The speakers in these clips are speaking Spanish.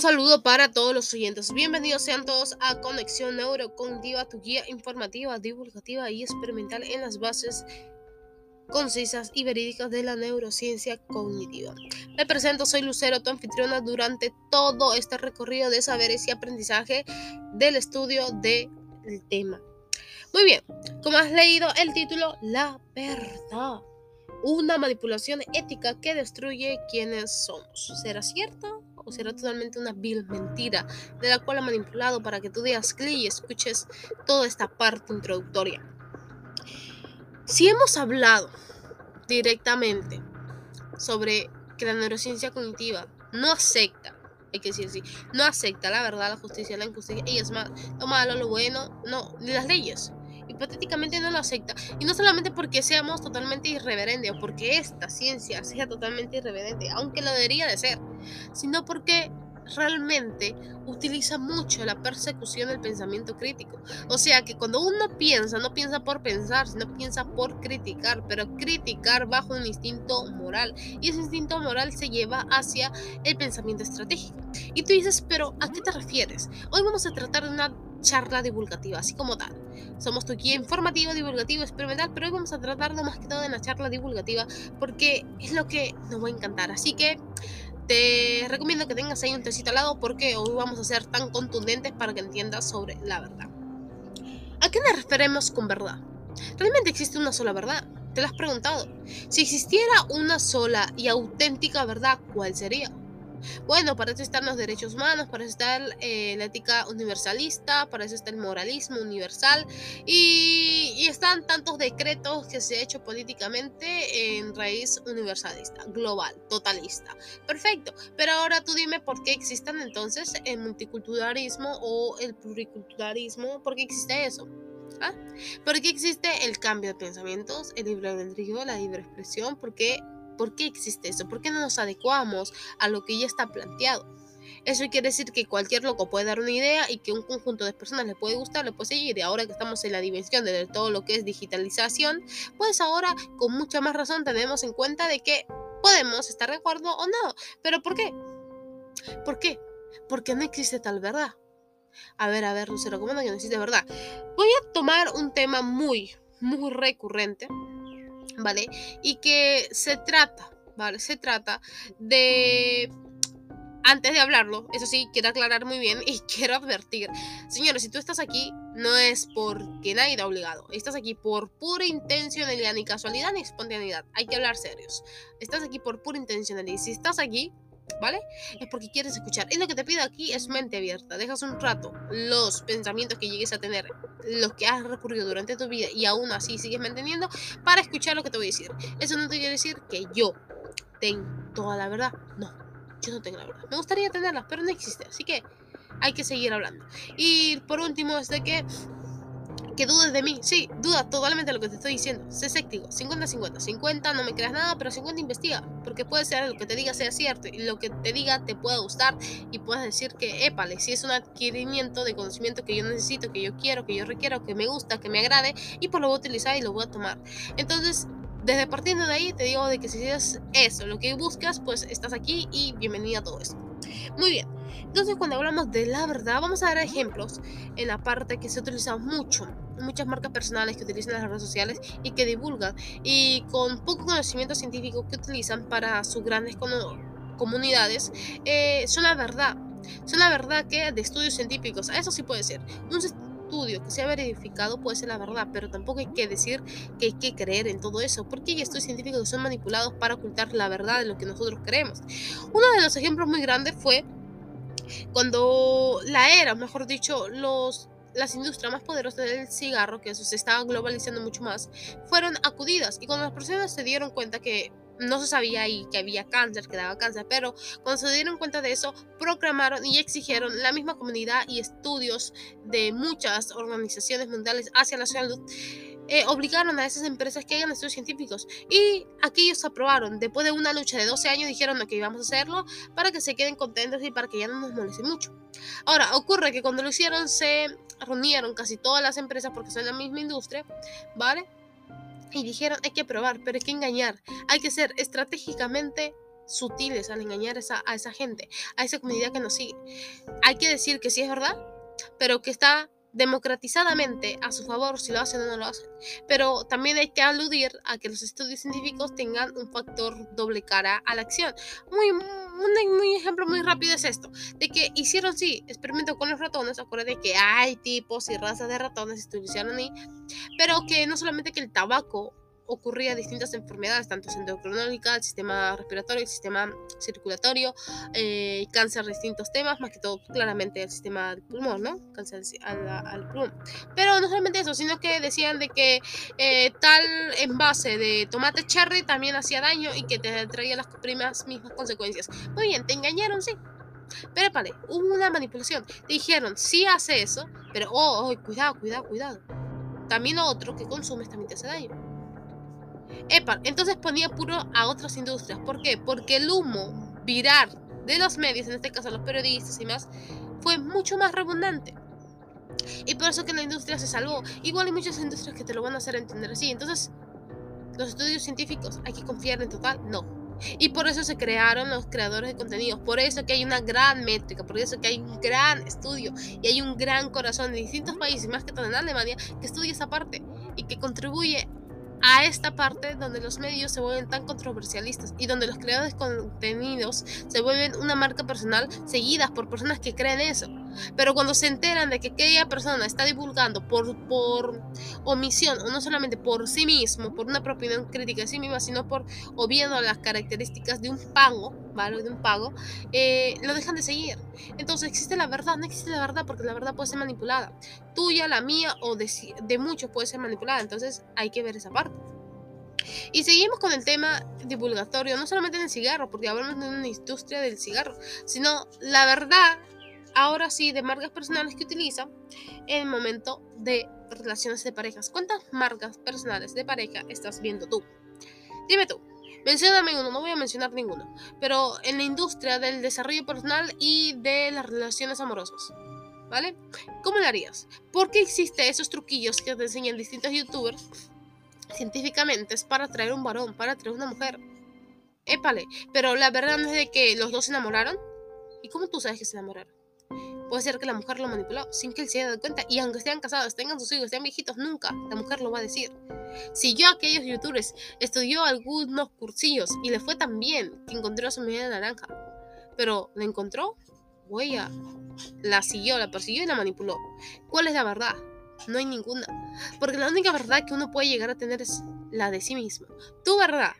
Un saludo para todos los oyentes. Bienvenidos sean todos a Conexión Neurocognitiva, tu guía informativa, divulgativa y experimental en las bases concisas y verídicas de la neurociencia cognitiva. Me presento, soy Lucero, tu anfitriona durante todo este recorrido de saberes y aprendizaje del estudio del tema. Muy bien, como has leído el título, La verdad. Una manipulación ética que destruye quienes somos. ¿Será cierto? ¿O será totalmente una vil mentira de la cual ha manipulado para que tú digas clic y escuches toda esta parte introductoria? Si hemos hablado directamente sobre que la neurociencia cognitiva no acepta, hay que decir así, no acepta la verdad, la justicia, la injusticia, y es más, lo malo, lo bueno, no, ni las leyes. Hipotéticamente no lo acepta. Y no solamente porque seamos totalmente irreverentes o porque esta ciencia sea totalmente irreverente, aunque lo debería de ser, sino porque realmente utiliza mucho la persecución del pensamiento crítico. O sea que cuando uno piensa, no piensa por pensar, sino piensa por criticar, pero criticar bajo un instinto moral. Y ese instinto moral se lleva hacia el pensamiento estratégico. Y tú dices, pero ¿a qué te refieres? Hoy vamos a tratar de una charla divulgativa, así como tal. Somos tu guía informativo, divulgativo, experimental, pero hoy vamos a tratarlo más que todo en la charla divulgativa porque es lo que nos va a encantar. Así que te recomiendo que tengas ahí un tecito al lado porque hoy vamos a ser tan contundentes para que entiendas sobre la verdad. ¿A qué nos referimos con verdad? ¿Realmente existe una sola verdad? ¿Te lo has preguntado? Si existiera una sola y auténtica verdad, ¿cuál sería? Bueno, para eso están los derechos humanos, para eso está eh, la ética universalista, para eso está el moralismo universal y, están tantos decretos que se ha hecho políticamente en raíz universalista, global, totalista. Perfecto, pero ahora tú dime por qué existen entonces el multiculturalismo o el pluriculturalismo, ¿por qué existe eso? ¿Ah? ¿Por qué existe el cambio de pensamientos, el libre albedrío, la libre expresión? ¿Por qué ¿Por qué existe eso? ¿Por qué no nos adecuamos a lo que ya está planteado? Eso quiere decir que cualquier loco puede dar una idea y que un conjunto de personas le puede gustar, le puede seguir. Y ahora que estamos en la dimensión de todo lo que es digitalización, pues ahora con mucha más razón tenemos en cuenta de que podemos estar de acuerdo o no. ¿Pero por qué? ¿Por qué? Porque no existe tal verdad. A ver, a ver, Lucero, ¿cómo no existe verdad? Voy a tomar un tema muy, muy recurrente ¿vale? Y que se trata, ¿vale? Se trata de... Antes de hablarlo, eso sí, quiero aclarar muy bien y quiero advertir. Señores, si tú estás aquí, no es porque nadie te ha obligado. Estás aquí por pura intencionalidad, ni casualidad, ni espontaneidad. Hay que hablar serios. Estás aquí por pura intencionalidad. Si estás aquí, ¿vale? Es porque quieres escuchar. Y lo que te pido aquí es mente abierta. Dejas un rato los pensamientos que llegues a tener, los que has recurrido durante tu vida y aún así sigues manteniendo para escuchar lo que te voy a decir. Eso no te quiere decir que yo tengo toda la verdad. No, yo no tengo la verdad. Me gustaría tenerla, pero no existe. Así que hay que seguir hablando. Y por último es de que que dudes de mí. Sí, duda totalmente de lo que te estoy diciendo. Sé escéptico. 50-50. 50 no me creas nada, pero 50 investiga. Porque puede ser lo que te diga sea cierto y lo que te diga te pueda gustar y puedes decir que, épale, si es un adquirimiento de conocimiento que yo necesito, que yo quiero, que yo requiero, que me gusta, que me agrade y pues lo voy a utilizar y lo voy a tomar. Entonces, desde partiendo de ahí te digo de que si es eso lo que buscas, pues estás aquí y bienvenida a todo esto. Muy bien. Entonces, cuando hablamos de la verdad, vamos a dar ejemplos en la parte que se utiliza mucho. Muchas marcas personales que utilizan las redes sociales y que divulgan y con poco conocimiento científico que utilizan para sus grandes comunidades, eh, son la verdad. Son la verdad que de estudios científicos, eso sí puede ser. Estudio que sea verificado puede ser la verdad, pero tampoco hay que decir que hay que creer en todo eso, porque hay estudios científicos que son manipulados para ocultar la verdad de lo que nosotros creemos. Uno de los ejemplos muy grandes fue cuando la era, mejor dicho, los las industrias más poderosas del cigarro, que se estaba globalizando mucho más, fueron acudidas. Y cuando las personas se dieron cuenta que no se sabía ahí que había cáncer, que daba cáncer, pero cuando se dieron cuenta de eso, proclamaron y exigieron la misma comunidad y estudios de muchas organizaciones mundiales hacia la salud eh, obligaron a esas empresas que hagan estudios científicos. Y aquí ellos aprobaron. Después de una lucha de 12 años dijeron que íbamos a hacerlo para que se queden contentos y para que ya no nos molesten mucho. Ahora, ocurre que cuando lo hicieron se reunieron casi todas las empresas porque son la misma industria, ¿vale? Y dijeron, hay que probar, pero hay que engañar. Hay que ser estratégicamente sutiles al engañar esa, a esa gente, a esa comunidad que nos sigue. Hay que decir que sí es verdad, pero que está democratizadamente a su favor si lo hacen o no lo hacen. Pero también hay que aludir a que los estudios científicos tengan un factor doble cara a la acción. Muy, un, muy ejemplo muy rápido es esto, de que hicieron, sí, experimento con los ratones, acuérdense que hay tipos y razas de ratones, estuvieron ahí, pero que no solamente que el tabaco ocurría distintas enfermedades, tanto endocrinológica, el sistema respiratorio, el sistema circulatorio, eh, cáncer, distintos temas, más que todo claramente el sistema del pulmón, ¿no? Cáncer al, pulmón. Pero no solamente eso, sino que decían de que eh, tal envase de tomate cherry también hacía daño y que te traía las primas mismas consecuencias. Muy bien, te engañaron, sí. Pero vale, hubo una manipulación. Te dijeron, sí hace eso, pero oh, oh, cuidado, cuidado, cuidado. También otro que consumes también te hace daño. Epa, entonces ponía puro a otras industrias. ¿Por qué? Porque el humo viral de los medios, en este caso los periodistas y más, fue mucho más redundante. Y por eso que la industria se salvó. Igual hay muchas industrias que te lo van a hacer entender así. Entonces, los estudios científicos, ¿hay que confiar en total? No. Y por eso se crearon los creadores de contenidos. Por eso que hay una gran métrica. Por eso que hay un gran estudio. Y hay un gran corazón en distintos países, más que todo en Alemania, que estudia esa parte. Y que contribuye a esta parte donde los medios se vuelven tan controversialistas y donde los creadores de contenidos se vuelven una marca personal seguidas por personas que creen eso. Pero cuando se enteran de que aquella persona está divulgando por, por omisión, o no solamente por sí mismo, por una propiedad crítica de sí misma, sino por obviando las características de un pago, ¿vale? De un pago, eh, lo dejan de seguir. Entonces, ¿existe la verdad? No existe la verdad porque la verdad puede ser manipulada. Tuya, la mía o de, de muchos puede ser manipulada. Entonces, hay que ver esa parte. Y seguimos con el tema divulgatorio, no solamente en el cigarro, porque hablamos de una industria del cigarro, sino la verdad ahora sí de marcas personales que utiliza en el momento de relaciones de parejas. ¿Cuántas marcas personales de pareja estás viendo tú? Dime tú. Mencióname uno, no voy a mencionar ninguno, pero en la industria del desarrollo personal y de las relaciones amorosas. ¿Vale? ¿Cómo lo harías? ¿Por qué existen esos truquillos que te enseñan distintos youtubers científicamente? Es para atraer un varón, para atraer una mujer. Épale, pero la verdad es de que los dos se enamoraron. ¿Y cómo tú sabes que se enamoraron? Puede ser que la mujer lo manipuló sin que él se haya dado cuenta. Y aunque estén casados, tengan sus hijos, estén viejitos, nunca la mujer lo va a decir. Si yo aquellos youtubers estudió algunos cursillos y le fue tan bien que encontró a su media naranja, pero la encontró, huella, la siguió, la persiguió y la manipuló. ¿Cuál es la verdad? No hay ninguna. Porque la única verdad que uno puede llegar a tener es la de sí mismo. Tu verdad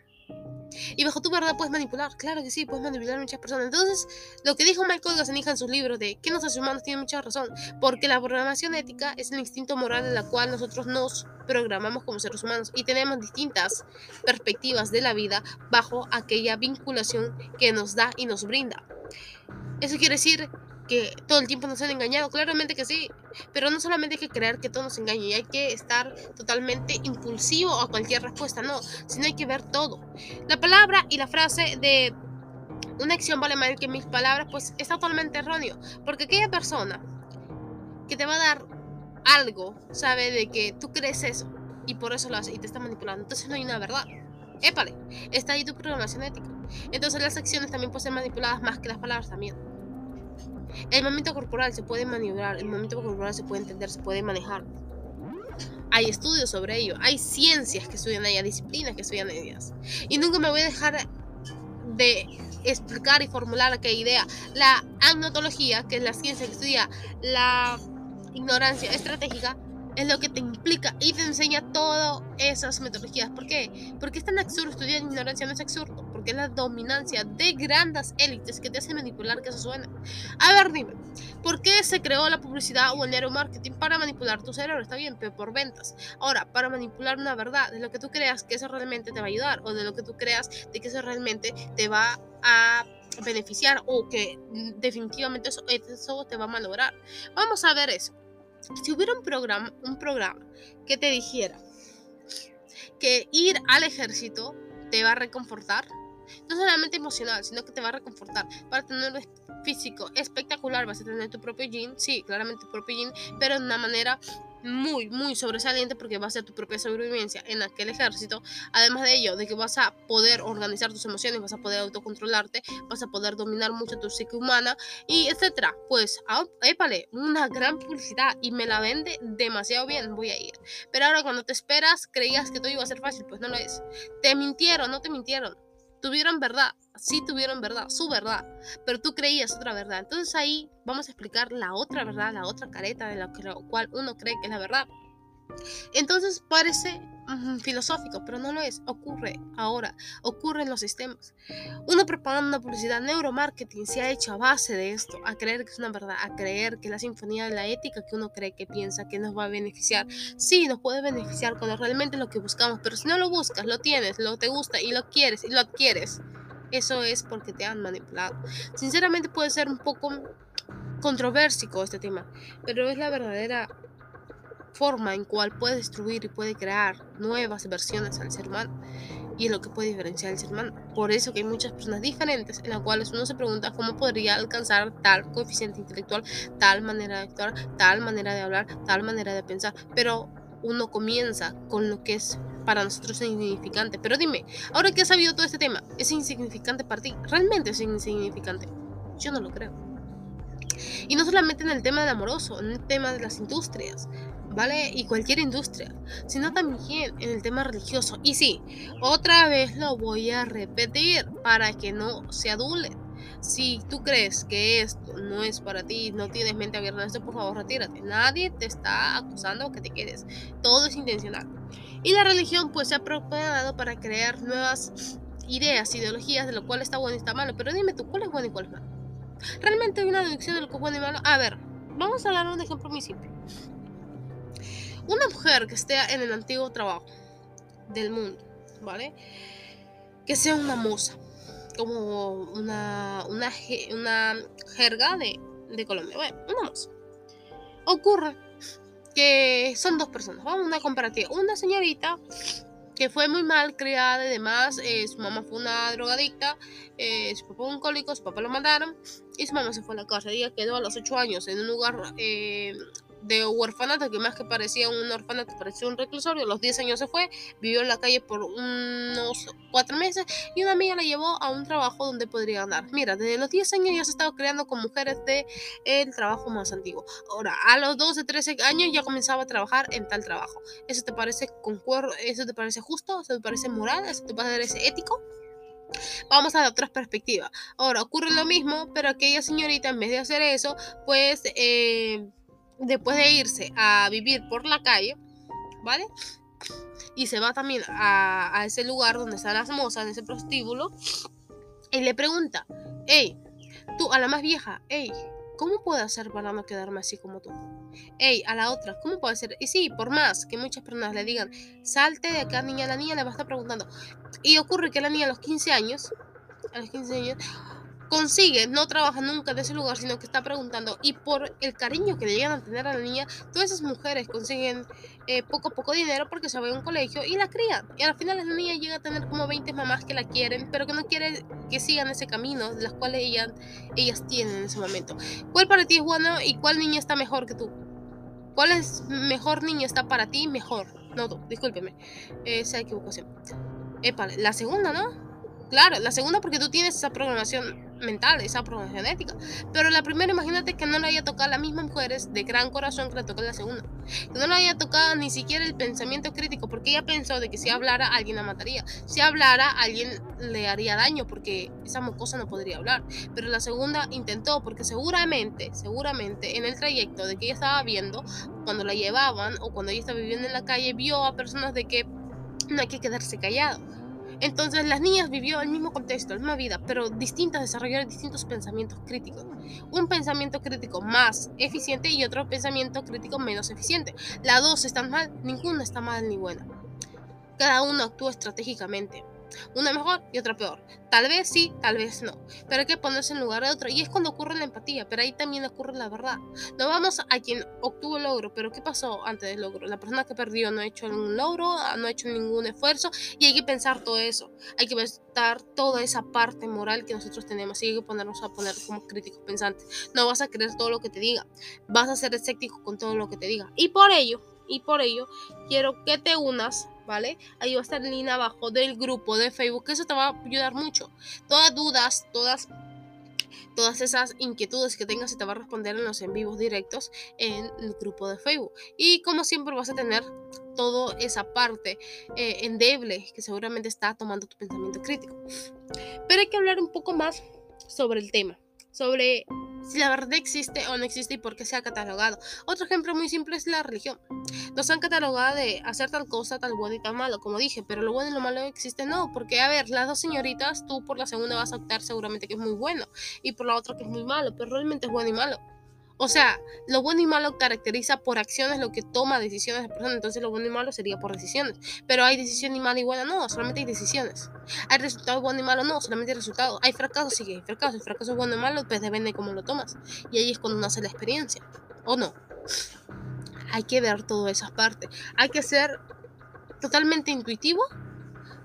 y bajo tu verdad puedes manipular, claro que sí, puedes manipular a muchas personas. Entonces, lo que dijo Michael Gazzaniga en sus libros de que hace humanos tiene mucha razón, porque la programación ética es el instinto moral en la cual nosotros nos programamos como seres humanos y tenemos distintas perspectivas de la vida bajo aquella vinculación que nos da y nos brinda. Eso quiere decir que todo el tiempo nos han engañado, claramente que sí, pero no solamente hay que creer que todo nos engaña y hay que estar totalmente impulsivo a cualquier respuesta, no, sino hay que ver todo. La palabra y la frase de una acción vale más que mis palabras, pues es totalmente erróneo, porque aquella persona que te va a dar algo sabe de que tú crees eso y por eso lo hace y te está manipulando, entonces no hay una verdad. Épale, está ahí tu programación ética. Entonces las acciones también pueden ser manipuladas más que las palabras también. El momento corporal se puede maniobrar, el momento corporal se puede entender, se puede manejar. Hay estudios sobre ello, hay ciencias que estudian ellas, disciplinas que estudian ellas. Y nunca me voy a dejar de explicar y formular aquella idea. La agnotología, que es la ciencia que estudia la ignorancia estratégica, es lo que te implica y te enseña todas esas metodologías. ¿Por qué? Porque es tan absurdo estudiar ignorancia, no es absurdo, porque es la dominancia de grandes élites que te hacen manipular que eso suena. A ver, dime, ¿por qué se creó la publicidad o el neuromarketing para manipular tu cerebro? Está bien, pero por ventas. Ahora, para manipular una verdad, de lo que tú creas que eso realmente te va a ayudar o de lo que tú creas de que eso realmente te va a beneficiar o que definitivamente eso, eso te va a malograr. Vamos a ver eso si hubiera un programa, un programa que te dijera que ir al ejército te va a reconfortar, no solamente emocional, sino que te va a reconfortar. Para tener un físico espectacular vas a tener tu propio jean, sí, claramente tu propio jean, pero de una manera muy, muy sobresaliente porque va a ser tu propia sobrevivencia en aquel ejército. Además de ello, de que vas a poder organizar tus emociones, vas a poder autocontrolarte, vas a poder dominar mucho tu psique humana y etcétera. Pues, ah, épale, una gran publicidad y me la vende demasiado bien, voy a ir. Pero ahora cuando te esperas, creías que todo iba a ser fácil, pues no lo es. Te mintieron, no te mintieron tuvieron verdad, sí tuvieron verdad, su verdad, pero tú creías otra verdad. Entonces ahí vamos a explicar la otra verdad, la otra careta de la cual uno cree que es la verdad. Entonces parece filosófico, pero no lo es. Ocurre ahora, ocurre en los sistemas. Una propaganda, una publicidad, neuromarketing se ha hecho a base de esto, a creer que es una verdad, a creer que la sinfonía de la ética que uno cree que piensa que nos va a beneficiar, sí, nos puede beneficiar cuando realmente lo que buscamos, pero si no lo buscas, lo tienes, lo te gusta y lo quieres y lo adquieres, eso es porque te han manipulado. Sinceramente puede ser un poco controversico este tema, pero es la verdadera forma en cual puede destruir y puede crear nuevas versiones al ser humano y es lo que puede diferenciar al ser humano. Por eso que hay muchas personas diferentes en las cuales uno se pregunta cómo podría alcanzar tal coeficiente intelectual, tal manera de actuar, tal manera de hablar, tal manera de pensar, pero uno comienza con lo que es para nosotros insignificante. Pero dime, ahora que has sabido todo este tema, ¿es insignificante para ti? ¿Realmente es insignificante? Yo no lo creo. Y no solamente en el tema del amoroso, en el tema de las industrias. ¿Vale? Y cualquier industria, sino también en el tema religioso. Y sí, otra vez lo voy a repetir para que no se adulen. Si tú crees que esto no es para ti, no tienes mente abierta esto, por favor retírate. Nadie te está acusando que te quedes. Todo es intencional. Y la religión pues se ha preparado para crear nuevas ideas, ideologías de lo cual está bueno y está malo. Pero dime tú, ¿cuál es bueno y cuál es malo? ¿Realmente hay una deducción de lo que es bueno y malo? A ver, vamos a dar un ejemplo muy simple. Una mujer que esté en el antiguo trabajo del mundo, ¿vale? Que sea una moza, como una, una, una jerga de, de Colombia, bueno, una moza. Ocurre que son dos personas, vamos una comparativa. Una señorita que fue muy mal criada y demás, eh, su mamá fue una drogadicta, eh, su papá un cólico, su papá lo mandaron y su mamá se fue a la casa. Ella quedó a los 8 años en un lugar eh, de huerfanato, que más que parecía un orfanato, parecía un reclusorio. A los 10 años se fue, vivió en la calle por unos 4 meses y una amiga la llevó a un trabajo donde podría andar. Mira, desde los 10 años ya se estaba creando con mujeres de el trabajo más antiguo. Ahora, a los 12, 13 años ya comenzaba a trabajar en tal trabajo. ¿Eso te parece concuerdo? ¿Eso te parece justo? ¿Eso te parece moral? ¿Eso te parece ético? Vamos a dar otra perspectiva. Ahora, ocurre lo mismo, pero aquella señorita, en vez de hacer eso, pues eh, después de irse a vivir por la calle, ¿vale? Y se va también a, ese lugar donde están las mozas, en ese prostíbulo, y le pregunta, hey, tú, a la más vieja, hey, ¿cómo puedo hacer para no quedarme así como tú? Hey, a la otra, ¿cómo puedo hacer? Y sí, por más que muchas personas le digan, salte de acá, niña, la niña le va a estar preguntando. Y ocurre que la niña a los 15 años, a los 15 años, consigue, no trabaja nunca de ese lugar, sino que está preguntando. Y por el cariño que le llegan a tener a la niña, todas esas mujeres consiguen eh, poco a poco dinero porque se va a un colegio y la crían. Y al final la niña llega a tener como 20 mamás que la quieren, pero que no quieren que sigan ese camino, de las cuales ellas, ellas tienen en ese momento. ¿Cuál para ti es bueno y cuál niña está mejor que tú? ¿Cuál es mejor niña está para ti mejor? No, tú, discúlpeme. Esa equivocación. Epa, la segunda, ¿no? Claro, la segunda porque tú tienes esa programación mental, esa programación genética. Pero la primera, imagínate que no le haya tocado a las mismas mujeres de gran corazón que le tocó la segunda. Que no le haya tocado ni siquiera el pensamiento crítico, porque ella pensó de que si hablara, alguien la mataría. Si hablara, alguien le haría daño, porque esa mocosa no podría hablar. Pero la segunda intentó, porque seguramente, seguramente en el trayecto de que ella estaba viendo, cuando la llevaban o cuando ella estaba viviendo en la calle, vio a personas de que no hay que quedarse callado entonces las niñas vivió el mismo contexto, la misma vida, pero distintas, desarrollaron distintos pensamientos críticos. Un pensamiento crítico más eficiente y otro pensamiento crítico menos eficiente. Las dos están mal, ninguna está mal ni buena. Cada uno actúa estratégicamente. Una mejor y otra peor. Tal vez sí, tal vez no. Pero hay que ponerse en lugar de otro. Y es cuando ocurre la empatía, pero ahí también ocurre la verdad. No vamos a quien obtuvo el logro, pero ¿qué pasó antes del logro? La persona que perdió no ha hecho ningún logro, no ha hecho ningún esfuerzo y hay que pensar todo eso. Hay que pensar toda esa parte moral que nosotros tenemos y hay que ponernos a poner como críticos pensantes. No vas a creer todo lo que te diga. Vas a ser escéptico con todo lo que te diga. Y por ello, y por ello, quiero que te unas ¿vale? Ahí va a estar el link abajo del grupo de Facebook, eso te va a ayudar mucho. Todas dudas, todas todas esas inquietudes que tengas se te va a responder en los en vivos directos en el grupo de Facebook. Y como siempre vas a tener toda esa parte eh, endeble que seguramente está tomando tu pensamiento crítico. Pero hay que hablar un poco más sobre el tema, sobre si la verdad existe o no existe y por qué se ha catalogado. Otro ejemplo muy simple es la religión. Nos han catalogado de hacer tal cosa, tal bueno y tal malo, como dije, pero lo bueno y lo malo existe no, porque a ver, las dos señoritas, tú por la segunda vas a optar seguramente que es muy bueno y por la otra que es muy malo, pero realmente es bueno y malo. O sea, lo bueno y malo caracteriza por acciones lo que toma decisiones de persona. Entonces, lo bueno y malo sería por decisiones. Pero hay decisión y y buena, no, solamente hay decisiones. Hay resultado bueno y malo, no, solamente hay resultado. Hay fracaso, sí hay fracaso. El fracaso es bueno y malo, pues depende de cómo lo tomas. Y ahí es cuando nace la experiencia. ¿O no? Hay que ver todas esas partes. Hay que ser totalmente intuitivo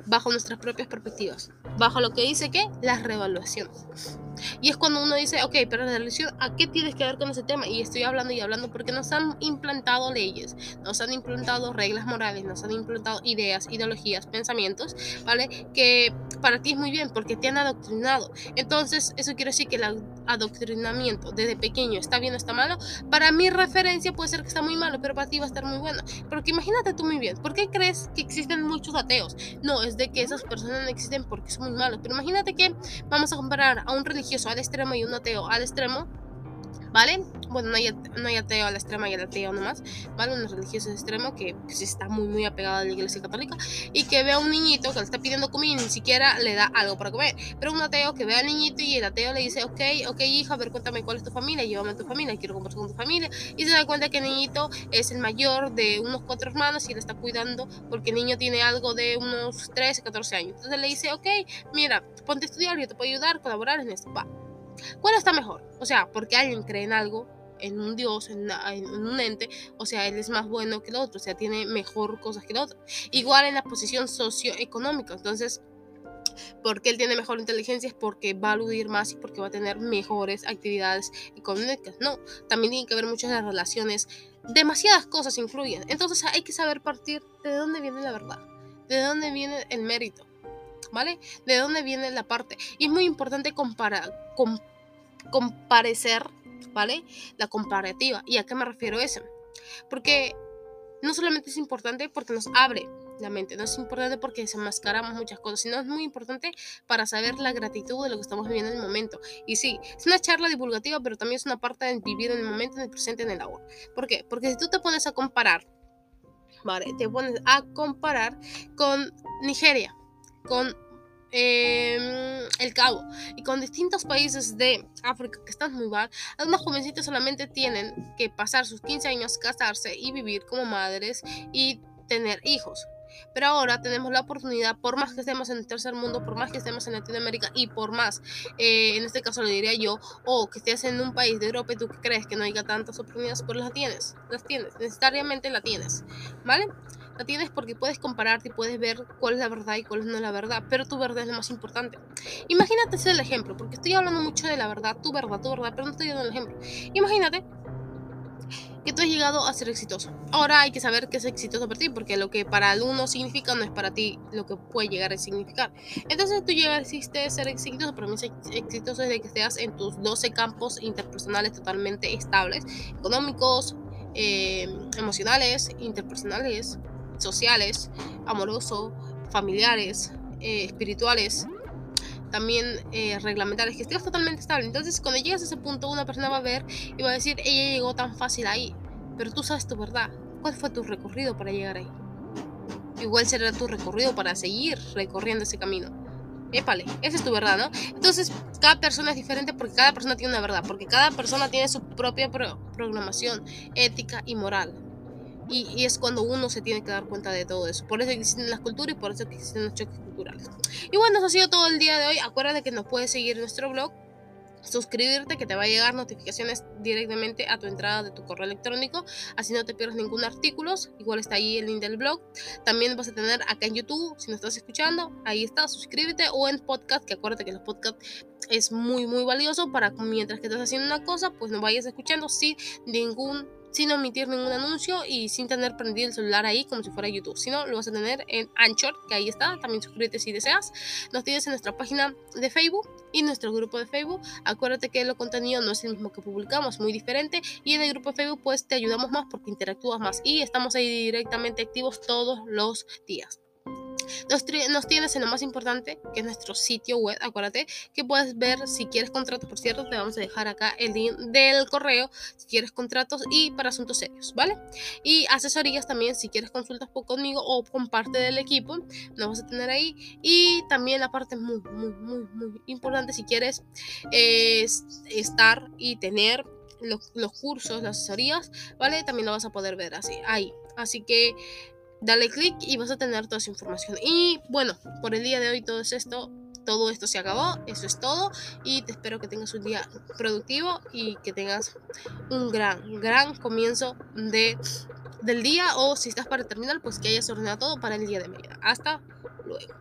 bajo nuestras propias perspectivas. Bajo lo que dice que las revaluaciones. Y es cuando uno dice, ok, pero la religión, ¿a qué tienes que ver con ese tema? Y estoy hablando y hablando porque nos han implantado leyes, nos han implantado reglas morales, nos han implantado ideas, ideologías, pensamientos, ¿vale? Que para ti es muy bien porque te han adoctrinado. Entonces, eso quiere decir que el adoctrinamiento desde pequeño está bien o está malo. Para mi referencia puede ser que está muy malo, pero para ti va a estar muy bueno. Porque imagínate tú muy bien, ¿por qué crees que existen muchos ateos? No, es de que esas personas no existen porque son muy malos. Pero imagínate que vamos a comparar a un religioso al extremo y un ateo al extremo, ¿vale? Bueno, no hay, no hay ateo al extremo y el ateo nomás, ¿vale? Un religioso extremo que pues, está muy, muy apegado a la iglesia católica y que ve a un niñito que le está pidiendo comida y ni siquiera le da algo para comer. Pero un ateo que ve al niñito y el ateo le dice, ok, ok, hija, a ver, cuéntame cuál es tu familia, llévame a tu familia, quiero conversar con tu familia. Y se da cuenta que el niñito es el mayor de unos cuatro hermanos y le está cuidando porque el niño tiene algo de unos 13, 14 años. Entonces le dice, ok, mira, ponte a estudiar, yo te puedo ayudar, colaborar en esto. Va. ¿Cuál está mejor? O sea, porque alguien cree en algo, en un Dios, en, un ente, o sea, él es más bueno que el otro, o sea, tiene mejor cosas que el otro. Igual en la posición socioeconómica, entonces, porque él tiene mejor inteligencia es porque va a aludir más y porque va a tener mejores actividades económicas. No, también tiene que ver muchas las relaciones, demasiadas cosas influyen. Entonces hay que saber partir de dónde viene la verdad, de dónde viene el mérito. ¿vale? ¿De dónde viene la parte? Y es muy importante comparar, comparecer, ¿vale? La comparativa. ¿Y a qué me refiero eso? Porque no solamente es importante porque nos abre la mente, no es importante porque desenmascaramos muchas cosas, sino es muy importante para saber la gratitud de lo que estamos viviendo en el momento. Y sí, es una charla divulgativa, pero también es una parte de vivir en el momento, en el presente, en el ahora. ¿Por qué? Porque si tú te pones a comparar, ¿vale? Te pones a comparar con Nigeria, con em, el Cabo y con distintos países de África que están muy mal, algunos jovencitos solamente tienen que pasar sus 15 años, casarse y vivir como madres y tener hijos. Pero ahora tenemos la oportunidad, por más que estemos en el tercer mundo, por más que estemos en Latinoamérica y por más, eh, en este caso le diría yo, o que estés en un país de Europa y tú crees que no haya tantas oportunidades, pues las tienes, las tienes, necesariamente la tienes, ¿vale? La tienes porque puedes compararte y puedes ver cuál es la verdad y cuál es no la verdad, pero tu verdad es lo más importante. Imagínate ese el ejemplo, porque estoy hablando mucho de la verdad, tu verdad, tu verdad, pero no estoy dando el ejemplo. Imagínate que tú has llegado a ser exitoso. Ahora hay que saber qué es exitoso para ti, porque lo que para el uno significa no es para ti lo que puede llegar a significar. Entonces tú llegaste a ser exitoso, para mí exitoso es de que estés en tus 12 campos interpersonales totalmente estables, económicos, eh, emocionales, interpersonales, sociales, amorosos, familiares, eh, espirituales, también eh, que estés totalmente estable. Entonces, cuando llegas a ese punto, una persona va a ver y va a decir, ella llegó tan fácil ahí, pero tú sabes tu verdad. ¿Cuál fue tu recorrido para llegar ahí? Igual será tu recorrido para seguir recorriendo ese camino. Épale, esa es tu verdad, ¿no? Entonces, cada persona es diferente porque cada persona tiene una verdad, porque cada persona tiene su propia programación ética y moral. Y, es cuando uno se tiene que dar cuenta de todo eso. Por eso existen las culturas y por eso existen los choques culturales. Y bueno, eso ha sido todo el día de hoy. Acuérdate que nos puedes seguir en nuestro blog suscribirte que te va a llegar notificaciones directamente a tu entrada de tu correo electrónico así no te pierdes ningún artículo igual está ahí el link del blog también vas a tener acá en youtube si no estás escuchando ahí está suscríbete o en podcast que acuérdate que los podcasts es muy muy valioso para mientras que estás haciendo una cosa pues no vayas escuchando sin ningún sin omitir ningún anuncio y sin tener prendido el celular ahí como si fuera YouTube. Si no, lo vas a tener en Anchor, que ahí está. También suscríbete si deseas. Nos tienes en nuestra página de Facebook y nuestro grupo de Facebook. Acuérdate que el contenido no es el mismo que publicamos, muy diferente. Y en el grupo de Facebook pues te ayudamos más porque interactúas más y estamos ahí directamente activos todos los días. Nos, tienes en lo más importante, que es nuestro sitio web. Acuérdate que puedes ver si quieres contratos. Por cierto, te vamos a dejar acá el link del correo si quieres contratos y para asuntos serios, ¿vale? Y asesorías también si quieres consultas conmigo o con parte del equipo. Nos vas a tener ahí. Y también la parte muy, muy, muy, muy importante si quieres estar y tener los, los, cursos, las asesorías, ¿vale? También lo vas a poder ver así, ahí. Así que dale clic y vas a tener toda esa información. Y bueno, por el día de hoy todo es esto. Todo esto se acabó, eso es todo y te espero que tengas un día productivo y que tengas un gran, gran comienzo de, del día o si estás para terminar, pues que hayas ordenado todo para el día de mañana. Hasta luego.